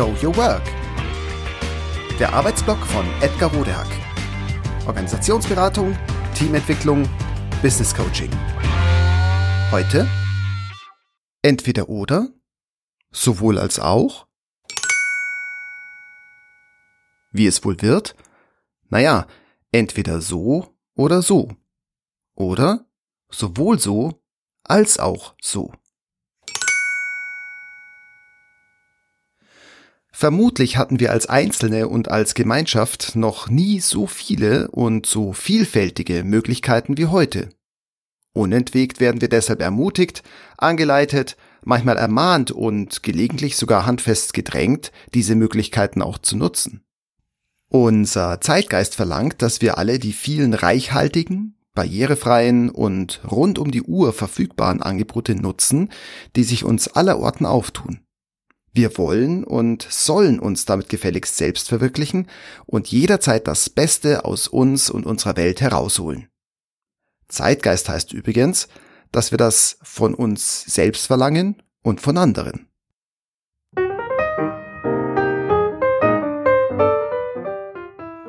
Show Your Work. Der Arbeitsblock von Edgar Rodehack. Organisationsberatung, Teamentwicklung, Business Coaching. Heute entweder oder, sowohl als auch. Wie es wohl wird? Naja, entweder so oder so. Oder sowohl so als auch so. Vermutlich hatten wir als Einzelne und als Gemeinschaft noch nie so viele und so vielfältige Möglichkeiten wie heute. Unentwegt werden wir deshalb ermutigt, angeleitet, manchmal ermahnt und gelegentlich sogar handfest gedrängt, diese Möglichkeiten auch zu nutzen. Unser Zeitgeist verlangt, dass wir alle die vielen reichhaltigen, barrierefreien und rund um die Uhr verfügbaren Angebote nutzen, die sich uns allerorten auftun. Wir wollen und sollen uns damit gefälligst selbst verwirklichen und jederzeit das Beste aus uns und unserer Welt herausholen. Zeitgeist heißt übrigens, dass wir das von uns selbst verlangen und von anderen.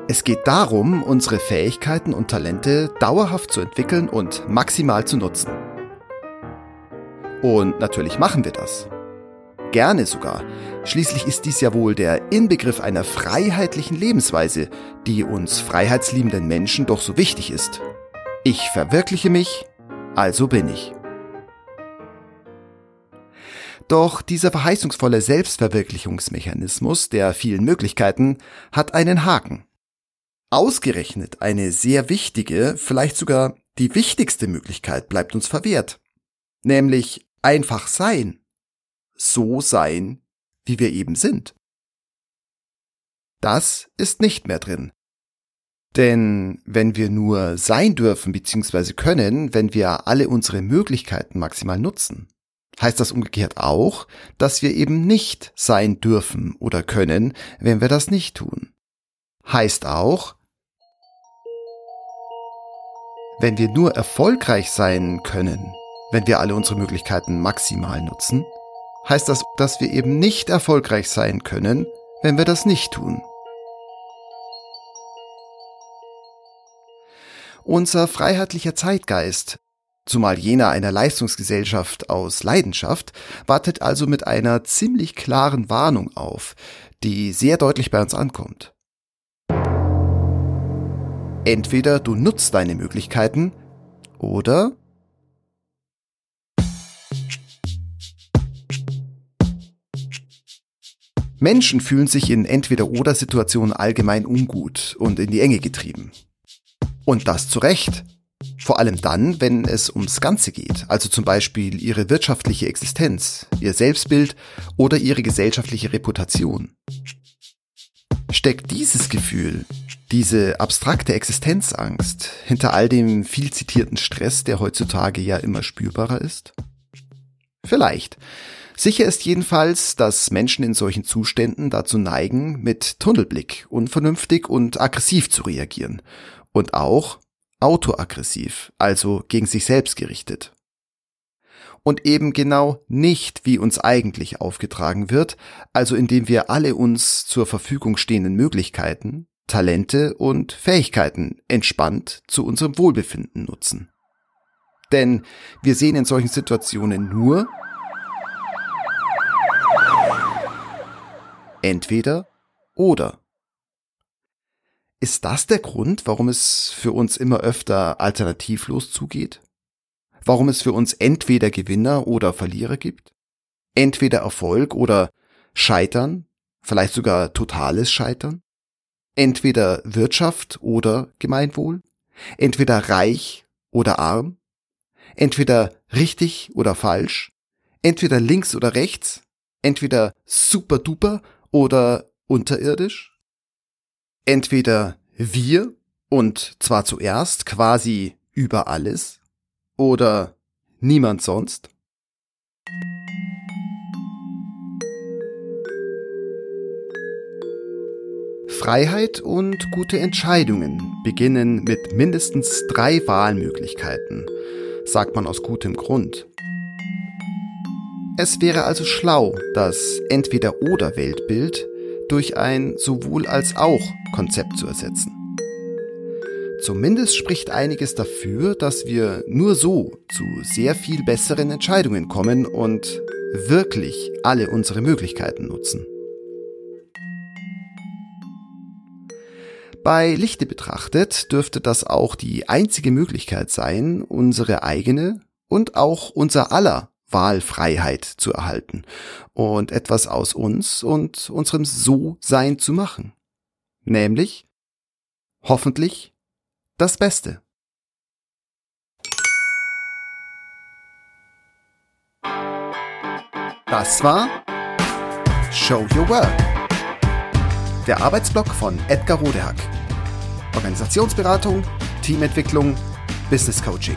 Es geht darum, unsere Fähigkeiten und Talente dauerhaft zu entwickeln und maximal zu nutzen. Und natürlich machen wir das. Gerne sogar. Schließlich ist dies ja wohl der Inbegriff einer freiheitlichen Lebensweise, die uns freiheitsliebenden Menschen doch so wichtig ist. Ich verwirkliche mich, also bin ich. Doch dieser verheißungsvolle Selbstverwirklichungsmechanismus der vielen Möglichkeiten hat einen Haken. Ausgerechnet eine sehr wichtige, vielleicht sogar die wichtigste Möglichkeit bleibt uns verwehrt. Nämlich einfach sein so sein, wie wir eben sind. Das ist nicht mehr drin. Denn wenn wir nur sein dürfen bzw. können, wenn wir alle unsere Möglichkeiten maximal nutzen, heißt das umgekehrt auch, dass wir eben nicht sein dürfen oder können, wenn wir das nicht tun. Heißt auch, wenn wir nur erfolgreich sein können, wenn wir alle unsere Möglichkeiten maximal nutzen, heißt das, dass wir eben nicht erfolgreich sein können, wenn wir das nicht tun. Unser freiheitlicher Zeitgeist, zumal jener einer Leistungsgesellschaft aus Leidenschaft, wartet also mit einer ziemlich klaren Warnung auf, die sehr deutlich bei uns ankommt. Entweder du nutzt deine Möglichkeiten oder Menschen fühlen sich in Entweder-Oder-Situationen allgemein ungut und in die Enge getrieben. Und das zu Recht. Vor allem dann, wenn es ums Ganze geht, also zum Beispiel ihre wirtschaftliche Existenz, ihr Selbstbild oder ihre gesellschaftliche Reputation. Steckt dieses Gefühl, diese abstrakte Existenzangst hinter all dem viel zitierten Stress, der heutzutage ja immer spürbarer ist? Vielleicht. Sicher ist jedenfalls, dass Menschen in solchen Zuständen dazu neigen, mit Tunnelblick unvernünftig und aggressiv zu reagieren. Und auch autoaggressiv, also gegen sich selbst gerichtet. Und eben genau nicht, wie uns eigentlich aufgetragen wird, also indem wir alle uns zur Verfügung stehenden Möglichkeiten, Talente und Fähigkeiten entspannt zu unserem Wohlbefinden nutzen. Denn wir sehen in solchen Situationen nur, Entweder oder. Ist das der Grund, warum es für uns immer öfter alternativlos zugeht? Warum es für uns entweder Gewinner oder Verlierer gibt? Entweder Erfolg oder Scheitern, vielleicht sogar totales Scheitern? Entweder Wirtschaft oder Gemeinwohl? Entweder reich oder arm? Entweder richtig oder falsch? Entweder links oder rechts? Entweder super duper oder unterirdisch? Entweder wir und zwar zuerst quasi über alles oder niemand sonst? Freiheit und gute Entscheidungen beginnen mit mindestens drei Wahlmöglichkeiten, sagt man aus gutem Grund. Es wäre also schlau, das Entweder-Oder-Weltbild durch ein sowohl als auch Konzept zu ersetzen. Zumindest spricht einiges dafür, dass wir nur so zu sehr viel besseren Entscheidungen kommen und wirklich alle unsere Möglichkeiten nutzen. Bei Lichte betrachtet dürfte das auch die einzige Möglichkeit sein, unsere eigene und auch unser aller Wahlfreiheit zu erhalten und etwas aus uns und unserem So-Sein zu machen. Nämlich, hoffentlich, das Beste. Das war Show Your Work der Arbeitsblock von Edgar Rodehack. Organisationsberatung, Teamentwicklung, Business Coaching.